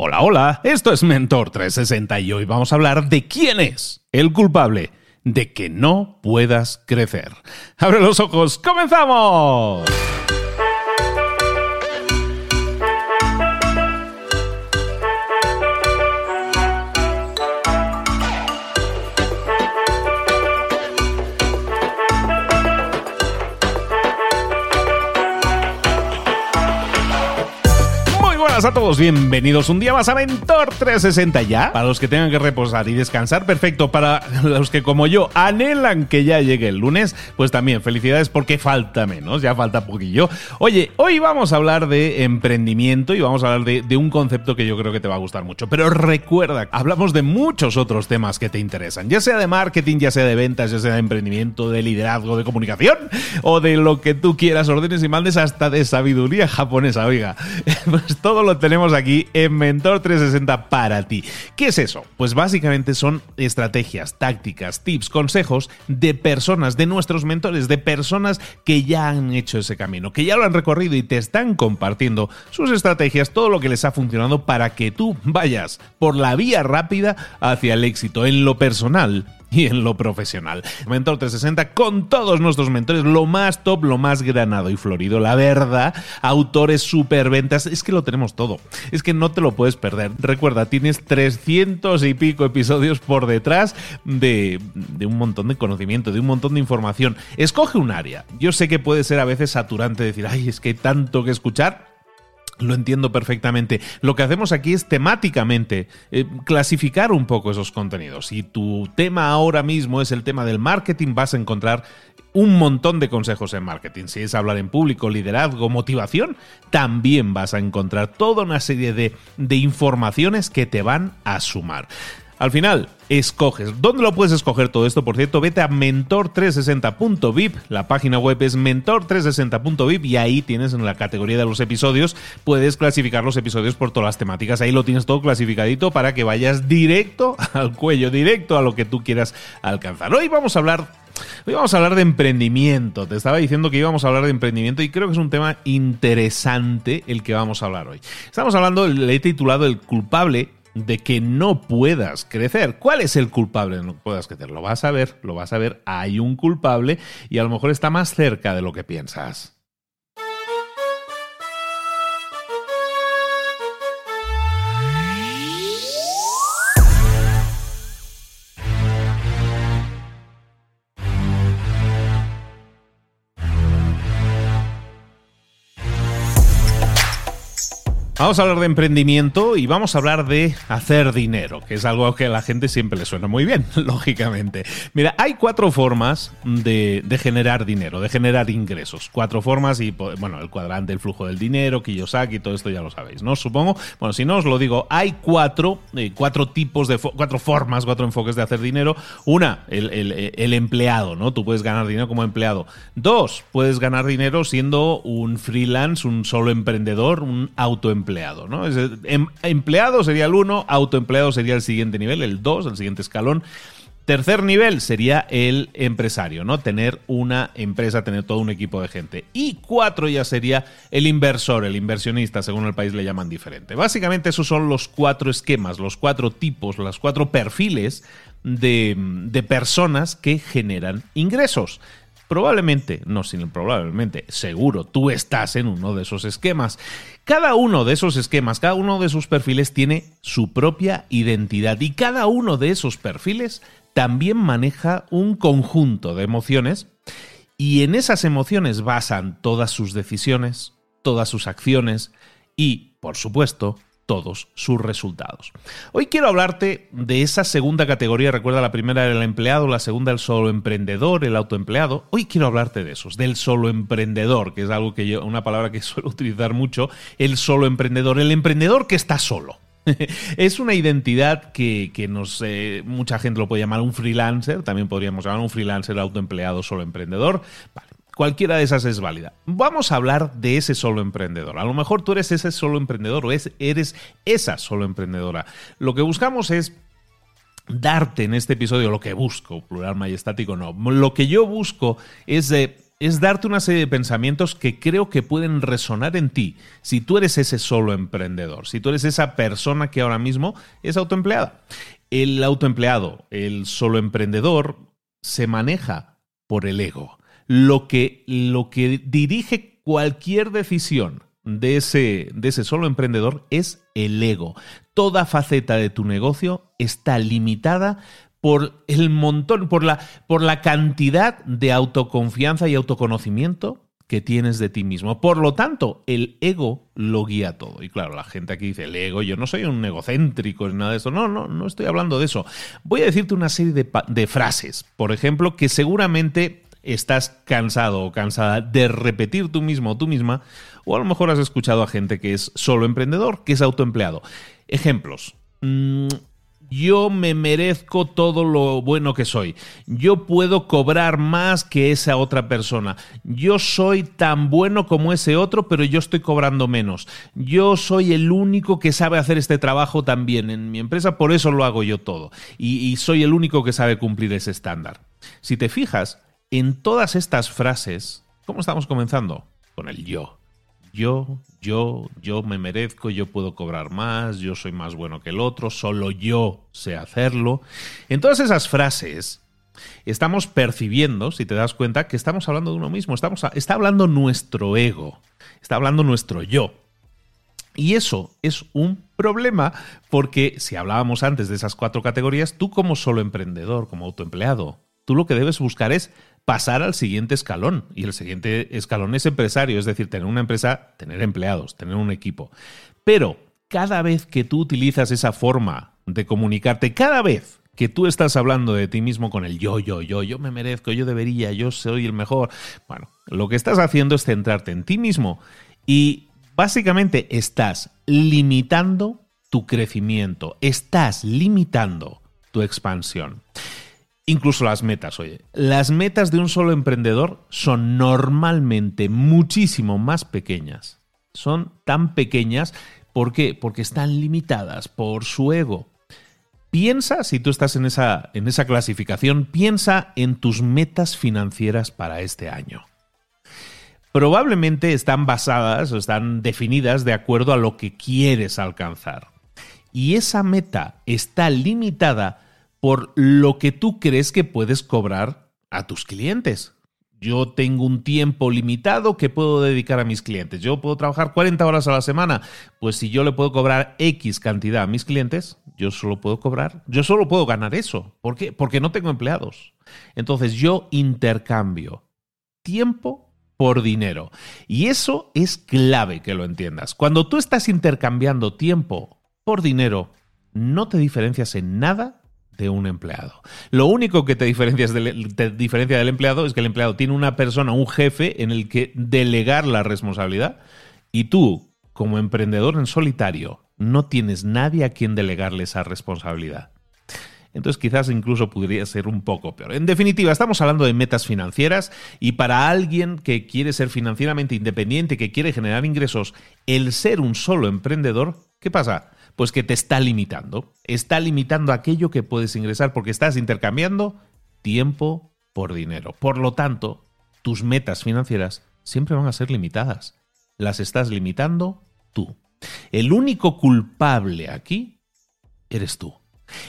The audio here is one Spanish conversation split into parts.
Hola, hola, esto es Mentor 360 y hoy vamos a hablar de quién es el culpable de que no puedas crecer. Abre los ojos, comenzamos. A todos, bienvenidos un día más a Mentor 360 ya. Para los que tengan que reposar y descansar, perfecto. Para los que como yo anhelan que ya llegue el lunes, pues también felicidades porque falta menos, ya falta poquillo. Oye, hoy vamos a hablar de emprendimiento y vamos a hablar de, de un concepto que yo creo que te va a gustar mucho. Pero recuerda, hablamos de muchos otros temas que te interesan, ya sea de marketing, ya sea de ventas, ya sea de emprendimiento, de liderazgo, de comunicación o de lo que tú quieras, órdenes y mandes hasta de sabiduría japonesa, oiga. Pues todo lo tenemos aquí en Mentor 360 para ti. ¿Qué es eso? Pues básicamente son estrategias, tácticas, tips, consejos de personas, de nuestros mentores, de personas que ya han hecho ese camino, que ya lo han recorrido y te están compartiendo sus estrategias, todo lo que les ha funcionado para que tú vayas por la vía rápida hacia el éxito en lo personal y en lo profesional. Mentor 360 con todos nuestros mentores, lo más top, lo más granado y florido, la verdad, autores, superventas, es que lo tenemos todo, es que no te lo puedes perder. Recuerda, tienes 300 y pico episodios por detrás de, de un montón de conocimiento, de un montón de información. Escoge un área. Yo sé que puede ser a veces saturante decir, ay, es que hay tanto que escuchar lo entiendo perfectamente. Lo que hacemos aquí es temáticamente eh, clasificar un poco esos contenidos. Si tu tema ahora mismo es el tema del marketing, vas a encontrar un montón de consejos en marketing. Si es hablar en público, liderazgo, motivación, también vas a encontrar toda una serie de, de informaciones que te van a sumar. Al final, escoges. ¿Dónde lo puedes escoger todo esto? Por cierto, vete a mentor360.vip. La página web es mentor360.vip y ahí tienes en la categoría de los episodios, puedes clasificar los episodios por todas las temáticas. Ahí lo tienes todo clasificadito para que vayas directo al cuello, directo a lo que tú quieras alcanzar. Hoy vamos a hablar Hoy vamos a hablar de emprendimiento. Te estaba diciendo que íbamos a hablar de emprendimiento y creo que es un tema interesante el que vamos a hablar hoy. Estamos hablando, le he titulado El culpable de que no puedas crecer. ¿Cuál es el culpable de no puedas crecer? Lo vas a ver, lo vas a ver. Hay un culpable y a lo mejor está más cerca de lo que piensas. Vamos a hablar de emprendimiento y vamos a hablar de hacer dinero, que es algo que a la gente siempre le suena muy bien, lógicamente. Mira, hay cuatro formas de, generar dinero, de generar ingresos. Cuatro formas y, bueno, el cuadrante, el flujo del dinero, Kiyosaki, todo esto ya lo sabéis, ¿no? Supongo, bueno, si no os lo digo, hay cuatro, eh, cuatro tipos de, cuatro formas, cuatro enfoques de hacer dinero. Una, el, el empleado, ¿no? Tú puedes ganar dinero como empleado. Dos, puedes ganar dinero siendo un freelance, un solo emprendedor, un autoempleado empleado. ¿no? Em, empleado sería el 1, autoempleado sería el siguiente nivel, el 2, el siguiente escalón. Tercer nivel sería el empresario, ¿no? Tener una empresa, tener todo un equipo de gente. Y cuatro ya sería el inversor, el inversionista, según el país le llaman diferente. Básicamente esos son los cuatro esquemas, los cuatro tipos, los cuatro perfiles de personas que generan ingresos. Probablemente, no sin probablemente, seguro, tú estás en uno de esos esquemas. Cada uno de esos esquemas, cada uno de esos perfiles tiene su propia identidad y cada uno de esos perfiles también maneja un conjunto de emociones y en esas emociones basan todas sus decisiones, todas sus acciones y, por supuesto, todos sus resultados. Hoy quiero hablarte de esa segunda categoría. Recuerda, la primera era el empleado, la segunda el solo emprendedor, el autoempleado. Hoy quiero hablarte de esos, del solo emprendedor, que es algo que yo, una palabra que suelo utilizar mucho, el solo emprendedor, el emprendedor que está solo. es una identidad que, que nos, mucha gente lo puede llamar un freelancer, también podríamos llamar un freelancer autoempleado, solo emprendedor. Cualquiera de esas es válida. Vamos a hablar de ese solo emprendedor. A lo mejor tú eres ese solo emprendedor o eres esa solo emprendedora. Lo que buscamos es darte en este episodio lo que busco, plural majestático no. Lo que yo busco es de es darte una serie de pensamientos que creo que pueden resonar en ti si tú eres ese solo emprendedor, si tú eres esa persona que ahora mismo es autoempleada. El autoempleado, el solo emprendedor, se maneja por el ego. Lo que, lo que dirige cualquier decisión de ese, de ese solo emprendedor es el ego. Toda faceta de tu negocio está limitada por el montón, por la, por la cantidad de autoconfianza y autoconocimiento que tienes de ti mismo. Por lo tanto, el ego lo guía todo. Y claro, la gente aquí dice, el ego, yo no soy un egocéntrico ni nada de eso. No, no, no estoy hablando de eso. Voy a decirte una serie de, de frases, por ejemplo, que seguramente estás cansado o cansada de repetir tú mismo o tú misma, o a lo mejor has escuchado a gente que es solo emprendedor, que es autoempleado. Ejemplos. Mm, yo me merezco todo lo bueno que soy. Yo puedo cobrar más que esa otra persona. Yo soy tan bueno como ese otro, pero yo estoy cobrando menos. Yo soy el único que sabe hacer este trabajo también en mi empresa, por eso lo hago yo todo. Y, y soy el único que sabe cumplir ese estándar. Si te fijas, en todas estas frases, ¿cómo estamos comenzando? Con el yo yo, yo, yo me merezco, yo puedo cobrar más, yo soy más bueno que el otro, solo yo sé hacerlo. En todas esas frases estamos percibiendo, si te das cuenta, que estamos hablando de uno mismo, estamos, está hablando nuestro ego, está hablando nuestro yo. Y eso es un problema porque si hablábamos antes de esas cuatro categorías, tú como solo emprendedor, como autoempleado, tú lo que debes buscar es pasar al siguiente escalón. Y el siguiente escalón es empresario, es decir, tener una empresa, tener empleados, tener un equipo. Pero cada vez que tú utilizas esa forma de comunicarte, cada vez que tú estás hablando de ti mismo con el yo, yo, yo, yo me merezco, yo debería, yo soy el mejor, bueno, lo que estás haciendo es centrarte en ti mismo y básicamente estás limitando tu crecimiento, estás limitando tu expansión. Incluso las metas, oye. Las metas de un solo emprendedor son normalmente muchísimo más pequeñas. Son tan pequeñas, ¿por qué? Porque están limitadas por su ego. Piensa, si tú estás en esa, en esa clasificación, piensa en tus metas financieras para este año. Probablemente están basadas o están definidas de acuerdo a lo que quieres alcanzar. Y esa meta está limitada por lo que tú crees que puedes cobrar a tus clientes. Yo tengo un tiempo limitado que puedo dedicar a mis clientes. Yo puedo trabajar 40 horas a la semana. Pues si yo le puedo cobrar X cantidad a mis clientes, yo solo puedo cobrar, yo solo puedo ganar eso. ¿Por qué? Porque no tengo empleados. Entonces yo intercambio tiempo por dinero. Y eso es clave que lo entiendas. Cuando tú estás intercambiando tiempo por dinero, no te diferencias en nada de un empleado. Lo único que te, del, diferencia del empleado es que el empleado tiene una persona, un jefe en el que delegar la responsabilidad y tú, como emprendedor en solitario, no tienes nadie a quien delegarle esa responsabilidad. Entonces quizás incluso podría ser un poco peor. En definitiva, estamos hablando de metas financieras y para alguien que quiere ser financieramente independiente, que quiere generar ingresos, el ser un solo emprendedor, ¿qué pasa? Pues que te está limitando. Está limitando aquello que puedes ingresar porque estás intercambiando tiempo por dinero. Por lo tanto, tus metas financieras siempre van a ser limitadas. Las estás limitando tú. El único culpable aquí eres tú.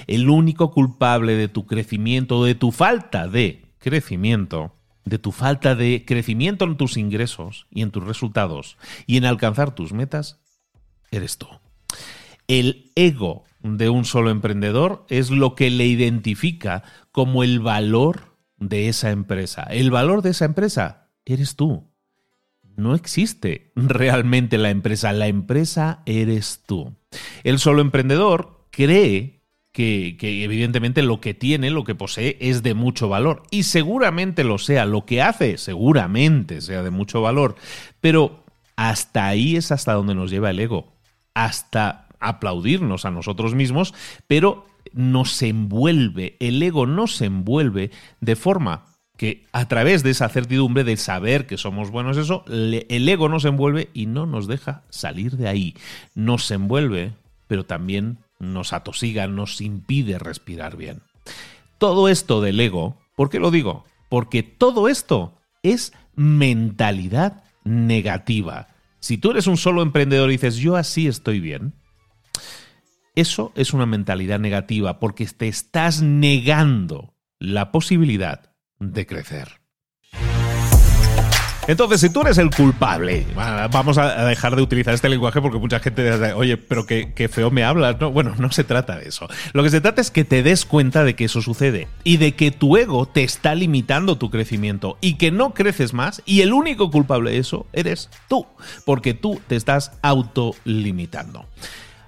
El único culpable de tu crecimiento, de tu falta de crecimiento, de tu falta de crecimiento en tus ingresos y en tus resultados y en alcanzar tus metas, eres tú. El ego de un solo emprendedor es lo que le identifica como el valor de esa empresa. El valor de esa empresa eres tú. No existe realmente la empresa, la empresa eres tú. El solo emprendedor cree que, evidentemente lo que tiene, lo que posee es de mucho valor y seguramente lo sea, lo que hace seguramente sea de mucho valor, pero hasta ahí es hasta donde nos lleva el ego, hasta aplaudirnos a nosotros mismos, pero nos envuelve, el ego nos envuelve de forma que a través de esa certidumbre de saber que somos buenos, eso, el ego nos envuelve y no nos deja salir de ahí. Nos envuelve, pero también nos atosiga, nos impide respirar bien. Todo esto del ego, ¿por qué lo digo? Porque todo esto es mentalidad negativa. Si tú eres un solo emprendedor y dices, yo así estoy bien, eso es una mentalidad negativa porque te estás negando la posibilidad de crecer. Entonces, si tú eres el culpable, vamos a dejar de utilizar este lenguaje porque mucha gente dice, oye, pero qué, feo me hablas. No, bueno, no se trata de eso. Lo que se trata es que te des cuenta de que eso sucede y de que tu ego te está limitando tu crecimiento y que no creces más y el único culpable de eso eres tú, porque tú te estás autolimitando.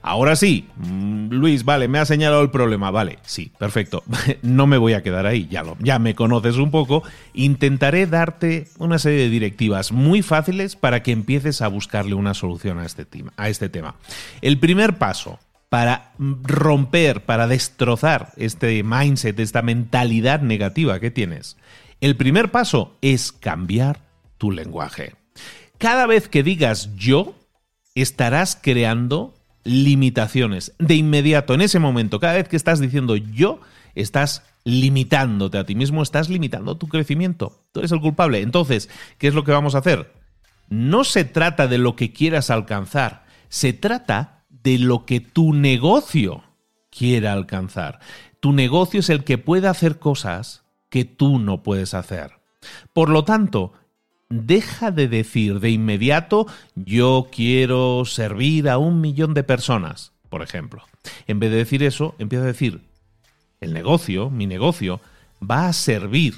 Ahora sí, mm, Luis, vale, me ha señalado el problema, vale, sí, perfecto. No me voy a quedar ahí, ya, lo, ya me conoces un poco. Intentaré darte una serie de directivas muy fáciles para que empieces a buscarle una solución a este, tema, a este tema. El primer paso para romper, para destrozar este mindset, esta mentalidad negativa que tienes, el primer paso es cambiar tu lenguaje. Cada vez que digas yo, estarás creando limitaciones. De inmediato, en ese momento, cada vez que estás diciendo yo, estás limitándote a ti mismo, estás limitando tu crecimiento. Tú eres el culpable. Entonces, ¿qué es lo que vamos a hacer? No se trata de lo que quieras alcanzar, se trata de lo que tu negocio quiera alcanzar. Tu negocio es el que puede hacer cosas que tú no puedes hacer. Por lo tanto, deja de decir de inmediato yo quiero servir a un millón de personas, por ejemplo. En vez de decir eso, empieza a decir el negocio, mi negocio, va a servir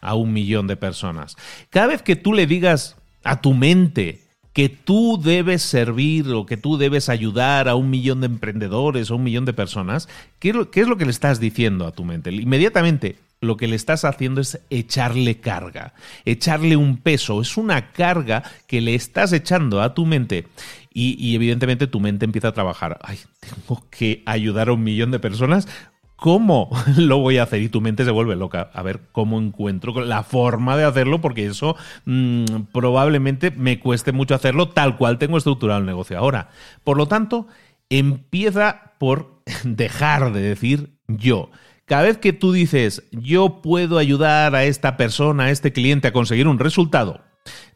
a un millón de personas. Cada vez que tú le digas a tu mente que tú debes servir o que tú debes ayudar a un millón de emprendedores o un millón de personas, ¿qué es lo que le estás diciendo a tu mente? Inmediatamente lo que le estás haciendo es echarle carga, echarle un peso, es una carga que le estás echando a tu mente y, evidentemente tu mente empieza a trabajar, ay, tengo que ayudar a un millón de personas, ¿Cómo lo voy a hacer? Y tu mente se vuelve loca. A ver cómo encuentro la forma de hacerlo, porque eso mm, probablemente me cueste mucho hacerlo tal cual tengo estructurado el negocio ahora. Por lo tanto, empieza por dejar de decir yo. Cada vez que tú dices, yo puedo ayudar a esta persona, a este cliente a conseguir un resultado,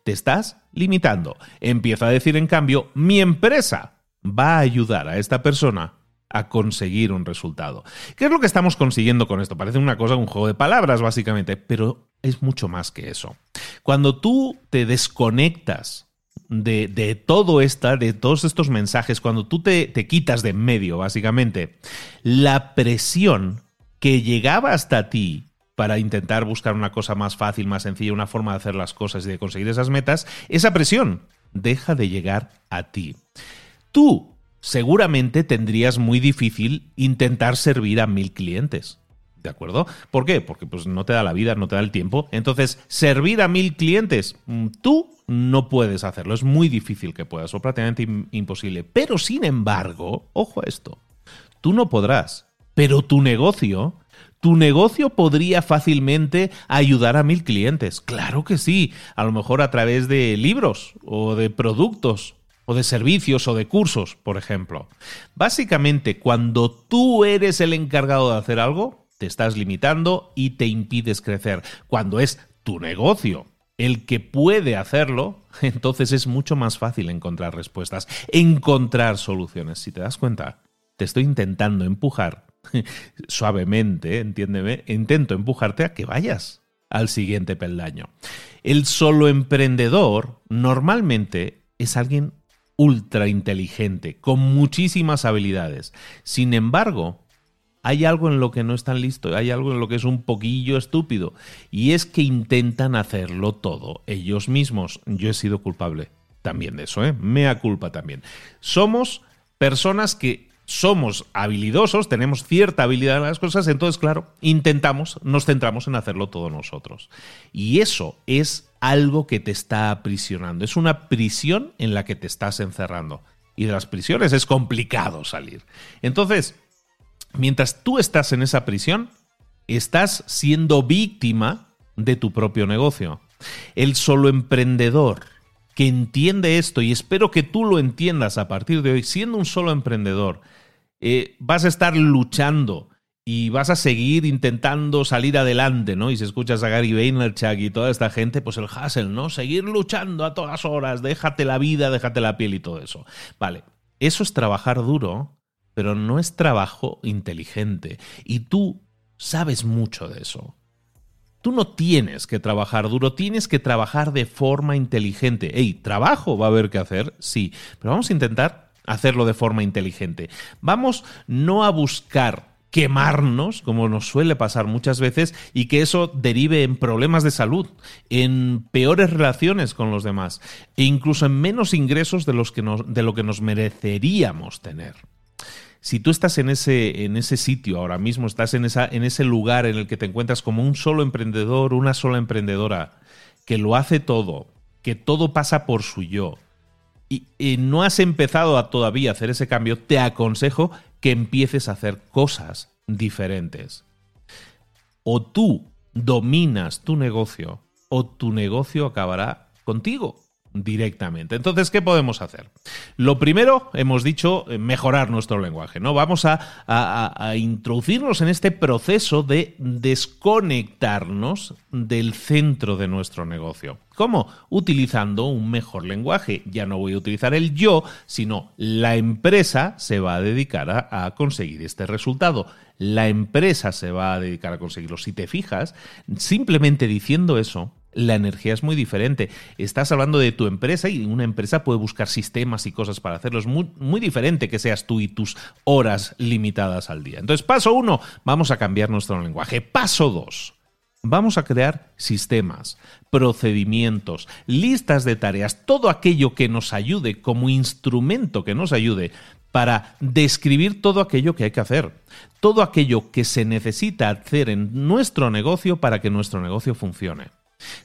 te estás limitando. Empieza a decir, en cambio, mi empresa va a ayudar a esta persona a conseguir un resultado. ¿Qué es lo que estamos consiguiendo con esto? Parece una cosa, un juego de palabras, básicamente, pero es mucho más que eso. Cuando tú te desconectas de, todo esto, de todos estos mensajes, cuando tú te, te quitas de en medio, básicamente, la presión que llegaba hasta ti para intentar buscar una cosa más fácil, más sencilla, una forma de hacer las cosas y de conseguir esas metas, esa presión deja de llegar a ti. Tú seguramente tendrías muy difícil intentar servir a mil clientes. ¿De acuerdo? ¿Por qué? Porque pues, no te da la vida, no te da el tiempo. Entonces, servir a mil clientes, mm, tú no puedes hacerlo. Es muy difícil que puedas, o prácticamente imposible. Pero, sin embargo, ojo a esto, tú no podrás pero tu negocio, tu negocio podría fácilmente ayudar a mil clientes. Claro que sí, a lo mejor a través de libros o de productos o de servicios o de cursos, por ejemplo. Básicamente, cuando tú eres el encargado de hacer algo, te estás limitando y te impides crecer. Cuando es tu negocio el que puede hacerlo, entonces es mucho más fácil encontrar respuestas, encontrar soluciones. Si te das cuenta, te estoy intentando empujar suavemente, entiéndeme, intento empujarte a que vayas al siguiente peldaño. El solo emprendedor normalmente es alguien ultra inteligente, con muchísimas habilidades. Sin embargo, hay algo en lo que no están listos, hay algo en lo que es un poquillo estúpido, y es que intentan hacerlo todo ellos mismos. Yo he sido culpable también de eso, ¿eh? Mea culpa también. Somos personas que somos habilidosos, tenemos cierta habilidad en las cosas, entonces, claro, intentamos, nos centramos en hacerlo todo nosotros. Y eso es algo que te está aprisionando, es una prisión en la que te estás encerrando. Y de las prisiones es complicado salir. Entonces, mientras tú estás en esa prisión, estás siendo víctima de tu propio negocio. El solo emprendedor que entiende esto, y espero que tú lo entiendas a partir de hoy, siendo un solo emprendedor, eh, vas a estar luchando y vas a seguir intentando salir adelante, ¿no? Y si escuchas a Gary Vaynerchuk y toda esta gente, pues el hustle, ¿no? Seguir luchando a todas horas, déjate la vida, déjate la piel y todo eso. Vale, eso es trabajar duro, pero no es trabajo inteligente. Y tú sabes mucho de eso. Tú no tienes que trabajar duro, tienes que trabajar de forma inteligente. Ey, trabajo va a haber que hacer, sí, pero vamos a intentar hacerlo de forma inteligente. Vamos no a buscar quemarnos, como nos suele pasar muchas veces, y que eso derive en problemas de salud, en peores relaciones con los demás, e incluso en menos ingresos de, los que de lo que nos mereceríamos tener. Si tú estás en ese, en ese sitio ahora mismo, estás en, esa, en ese lugar en el que te encuentras como un solo emprendedor, una sola emprendedora, que lo hace todo, que todo pasa por su yo, y, no has empezado a todavía hacer ese cambio, te aconsejo que empieces a hacer cosas diferentes. O tú dominas tu negocio o tu negocio acabará contigo directamente. Entonces, ¿qué podemos hacer? Lo primero, hemos dicho, eh, mejorar nuestro lenguaje, ¿no? Vamos a, a, introducirnos en este proceso de desconectarnos del centro de nuestro negocio. ¿Cómo? Utilizando un mejor lenguaje. Ya no voy a utilizar el yo, sino la empresa se va a dedicar a, a conseguir este resultado. La empresa se va a dedicar a conseguirlo. Si te fijas, simplemente diciendo eso, la energía es muy diferente. Estás hablando de tu empresa y una empresa puede buscar sistemas y cosas para hacerlo. Es muy, muy diferente que seas tú y tus horas limitadas al día. Entonces, paso uno, vamos a cambiar nuestro lenguaje. Paso dos. Vamos a crear sistemas, procedimientos, listas de tareas, todo aquello que nos ayude como instrumento que nos ayude para describir todo aquello que hay que hacer, todo aquello que se necesita hacer en nuestro negocio para que nuestro negocio funcione.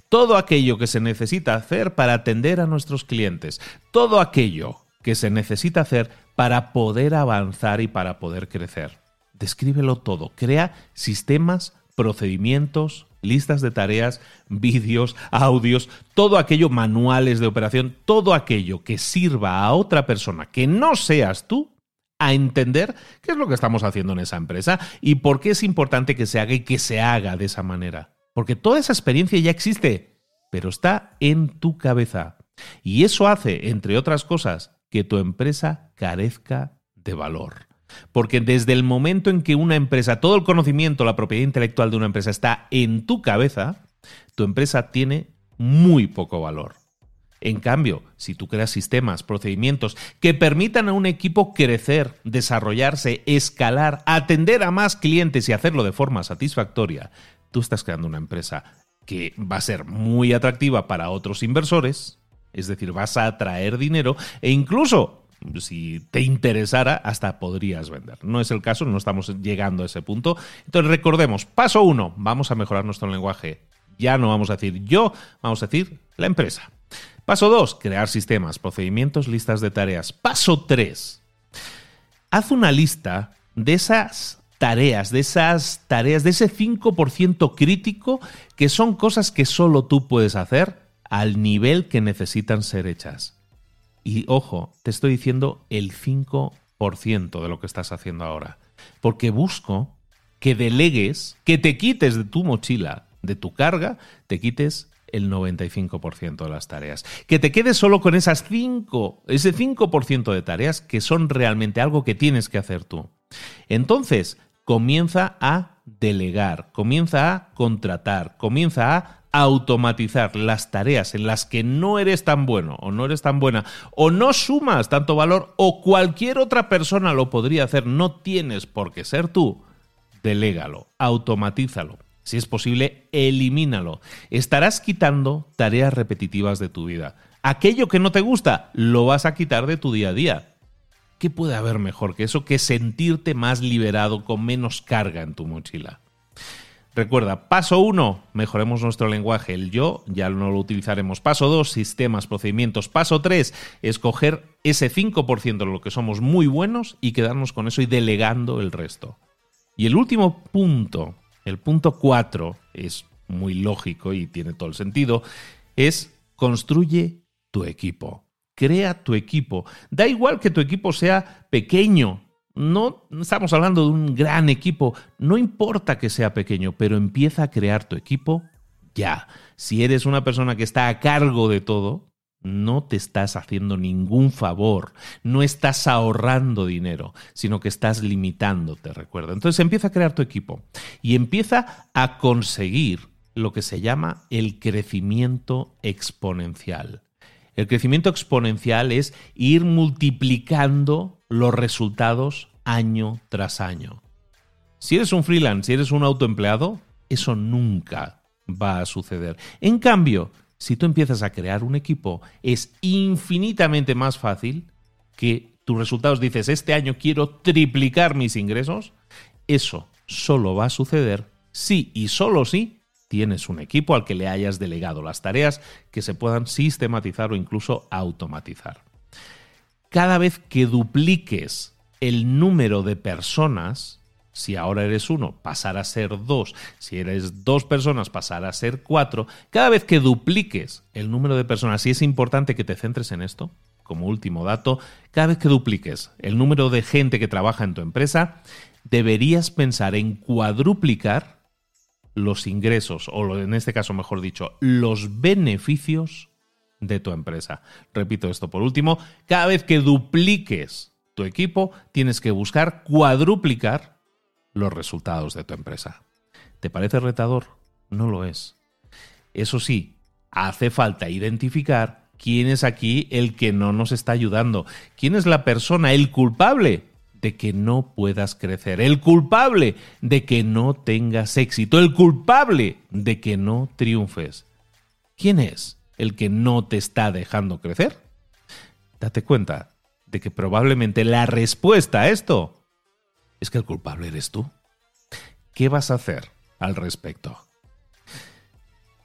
Todo aquello que se necesita hacer para atender a nuestros clientes, todo aquello que se necesita hacer para poder avanzar y para poder crecer. Descríbelo todo, crea sistemas, procedimientos, listas de tareas, vídeos, audios, todo aquello, manuales de operación, todo aquello que sirva a otra persona que no seas tú a entender qué es lo que estamos haciendo en esa empresa y por qué es importante que se haga y que se haga de esa manera. Porque toda esa experiencia ya existe, pero está en tu cabeza. Y eso hace, entre otras cosas, que tu empresa carezca de valor. Porque desde el momento en que una empresa, todo el conocimiento, la propiedad intelectual de una empresa está en tu cabeza, tu empresa tiene muy poco valor. En cambio, si tú creas sistemas, procedimientos que permitan a un equipo crecer, desarrollarse, escalar, atender a más clientes y hacerlo de forma satisfactoria, tú estás creando una empresa que va a ser muy atractiva para otros inversores, es decir, vas a atraer dinero e incluso si te interesara, hasta podrías vender. No es el caso, no estamos llegando a ese punto. Entonces recordemos, paso uno, vamos a mejorar nuestro lenguaje. Ya no vamos a decir yo, vamos a decir la empresa. Paso dos, crear sistemas, procedimientos, listas de tareas. Paso tres, haz una lista de esas tareas, de esas tareas, de ese 5% crítico que son cosas que solo tú puedes hacer al nivel que necesitan ser hechas. Y ojo, te estoy diciendo el 5% de lo que estás haciendo ahora. Porque busco que delegues, que te quites de tu mochila, de tu carga, te quites el 95% de las tareas. Que te quedes solo con esas 5, ese 5% de tareas que son realmente algo que tienes que hacer tú. Entonces, comienza a delegar, comienza a contratar, comienza a automatizar las tareas en las que no eres tan bueno o no eres tan buena o no sumas tanto valor o cualquier otra persona lo podría hacer, no tienes por qué ser tú, delégalo, automatízalo. Si es posible, elimínalo. Estarás quitando tareas repetitivas de tu vida. Aquello que no te gusta, lo vas a quitar de tu día a día. ¿Qué puede haber mejor que eso que sentirte más liberado con menos carga en tu mochila? Recuerda, paso uno, mejoremos nuestro lenguaje. El yo ya no lo utilizaremos. Paso dos, sistemas, procedimientos. Paso tres, escoger ese 5% de lo que somos muy buenos y quedarnos con eso y delegando el resto. Y el último punto, el punto cuatro, es muy lógico y tiene todo el sentido, es construye tu equipo crea tu equipo. Da igual que tu equipo sea pequeño, no estamos hablando de un gran equipo, no importa que sea pequeño, pero empieza a crear tu equipo ya. Si eres una persona que está a cargo de todo, no te estás haciendo ningún favor, no estás ahorrando dinero, sino que estás limitándote, recuerda. Entonces empieza a crear tu equipo y empieza a conseguir lo que se llama el crecimiento exponencial. El crecimiento exponencial es ir multiplicando los resultados año tras año. Si eres un freelance, si eres un autoempleado, eso nunca va a suceder. En cambio, si tú empiezas a crear un equipo, es infinitamente más fácil que tus resultados dices, este año quiero triplicar mis ingresos. Eso solo va a suceder si y solo si tienes un equipo al que le hayas delegado las tareas que se puedan sistematizar o incluso automatizar. Cada vez que dupliques el número de personas, si ahora eres uno, pasar a ser dos. Si eres dos personas, pasar a ser cuatro. Cada vez que dupliques el número de personas, y es importante que te centres en esto, como último dato, cada vez que dupliques el número de gente que trabaja en tu empresa, deberías pensar en cuadruplicar los ingresos, o en este caso, mejor dicho, los beneficios de tu empresa. Repito esto por último, cada vez que dupliques tu equipo, tienes que buscar cuadruplicar los resultados de tu empresa. ¿Te parece retador? No lo es. Eso sí, hace falta identificar quién es aquí el que no nos está ayudando, quién es la persona, el culpable de que no puedas crecer, el culpable de que no tengas éxito, el culpable de que no triunfes. ¿Quién es el que no te está dejando crecer? Date cuenta de que probablemente la respuesta a esto es que el culpable eres tú. ¿Qué vas a hacer al respecto?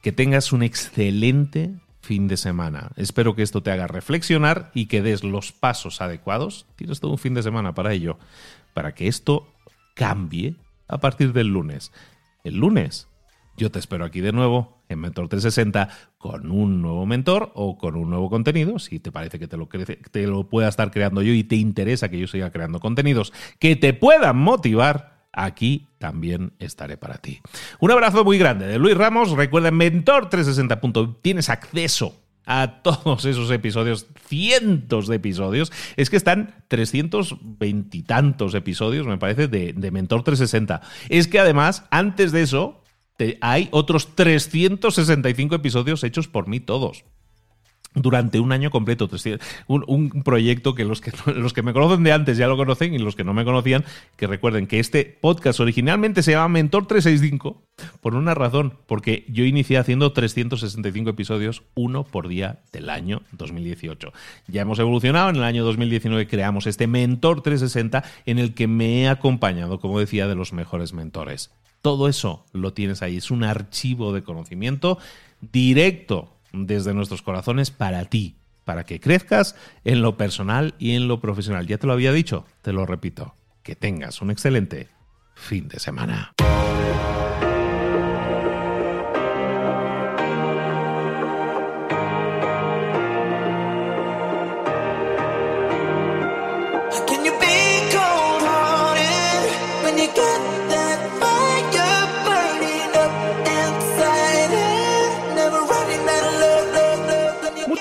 Que tengas un excelente fin de semana. Espero que esto te haga reflexionar y que des los pasos adecuados. Tienes todo un fin de semana para ello, para que esto cambie a partir del lunes. El lunes yo te espero aquí de nuevo en Mentor 360 con un nuevo mentor o con un nuevo contenido, si te parece que te lo, te lo pueda estar creando yo y te interesa que yo siga creando contenidos que te puedan motivar aquí también estaré para ti. Un abrazo muy grande de Luis Ramos. Recuerda, en Mentor360. Tienes acceso a todos esos episodios, cientos de episodios. Es que están 320 y tantos episodios, me parece, de, de Mentor 360. Es que además, antes de eso, hay otros 365 episodios hechos por mí todos durante un año completo. Un, proyecto que los, que los que me conocen de antes ya lo conocen y los que no me conocían, que recuerden que este podcast originalmente se llama Mentor 365 por una razón, porque yo inicié haciendo 365 episodios, uno por día del año 2018. Ya hemos evolucionado, en el año 2019 creamos este Mentor 360 en el que me he acompañado, como decía, de los mejores mentores. Todo eso lo tienes ahí. Es un archivo de conocimiento directo desde nuestros corazones para ti, para que crezcas en lo personal y en lo profesional. Ya te lo había dicho, te lo repito. Que tengas un excelente fin de semana.